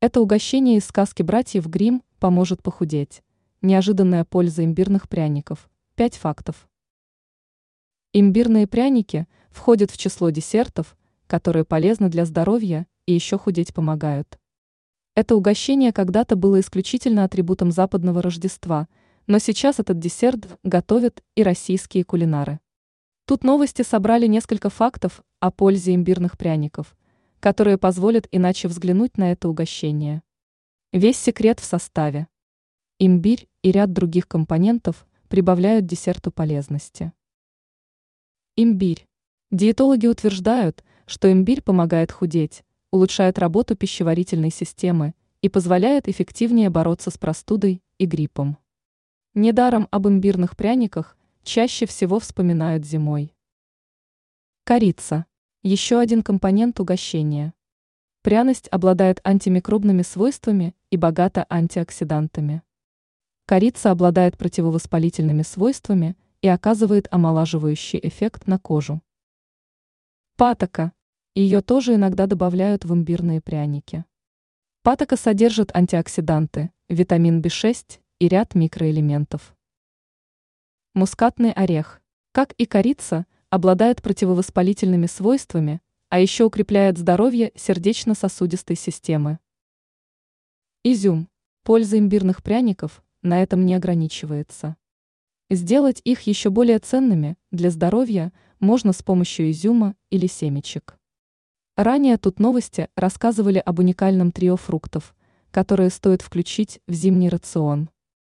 Это угощение из сказки братьев Грим поможет похудеть. Неожиданная польза имбирных пряников. Пять фактов. Имбирные пряники входят в число десертов, которые полезны для здоровья и еще худеть помогают. Это угощение когда-то было исключительно атрибутом западного Рождества, но сейчас этот десерт готовят и российские кулинары. Тут новости собрали несколько фактов о пользе имбирных пряников, которые позволят иначе взглянуть на это угощение. Весь секрет в составе. Имбирь и ряд других компонентов прибавляют десерту полезности. Имбирь. Диетологи утверждают, что имбирь помогает худеть, улучшает работу пищеварительной системы и позволяет эффективнее бороться с простудой и гриппом. Недаром об имбирных пряниках чаще всего вспоминают зимой. Корица. Еще один компонент угощения. Пряность обладает антимикробными свойствами и богата антиоксидантами. Корица обладает противовоспалительными свойствами и оказывает омолаживающий эффект на кожу. Патока. Ее тоже иногда добавляют в имбирные пряники. Патока содержит антиоксиданты, витамин В6 и ряд микроэлементов. Мускатный орех, как и корица, обладает противовоспалительными свойствами, а еще укрепляет здоровье сердечно-сосудистой системы. Изюм. Польза имбирных пряников на этом не ограничивается. Сделать их еще более ценными для здоровья можно с помощью изюма или семечек. Ранее тут новости рассказывали об уникальном трио фруктов, которые стоит включить в зимний рацион.